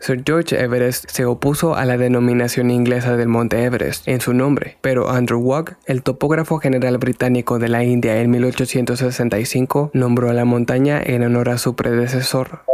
Sir George Everest se opuso a la denominación inglesa del monte Everest en su nombre, pero Andrew Wagg, el topógrafo general británico de la India en 1865, nombró a la montaña en honor a su predecesor.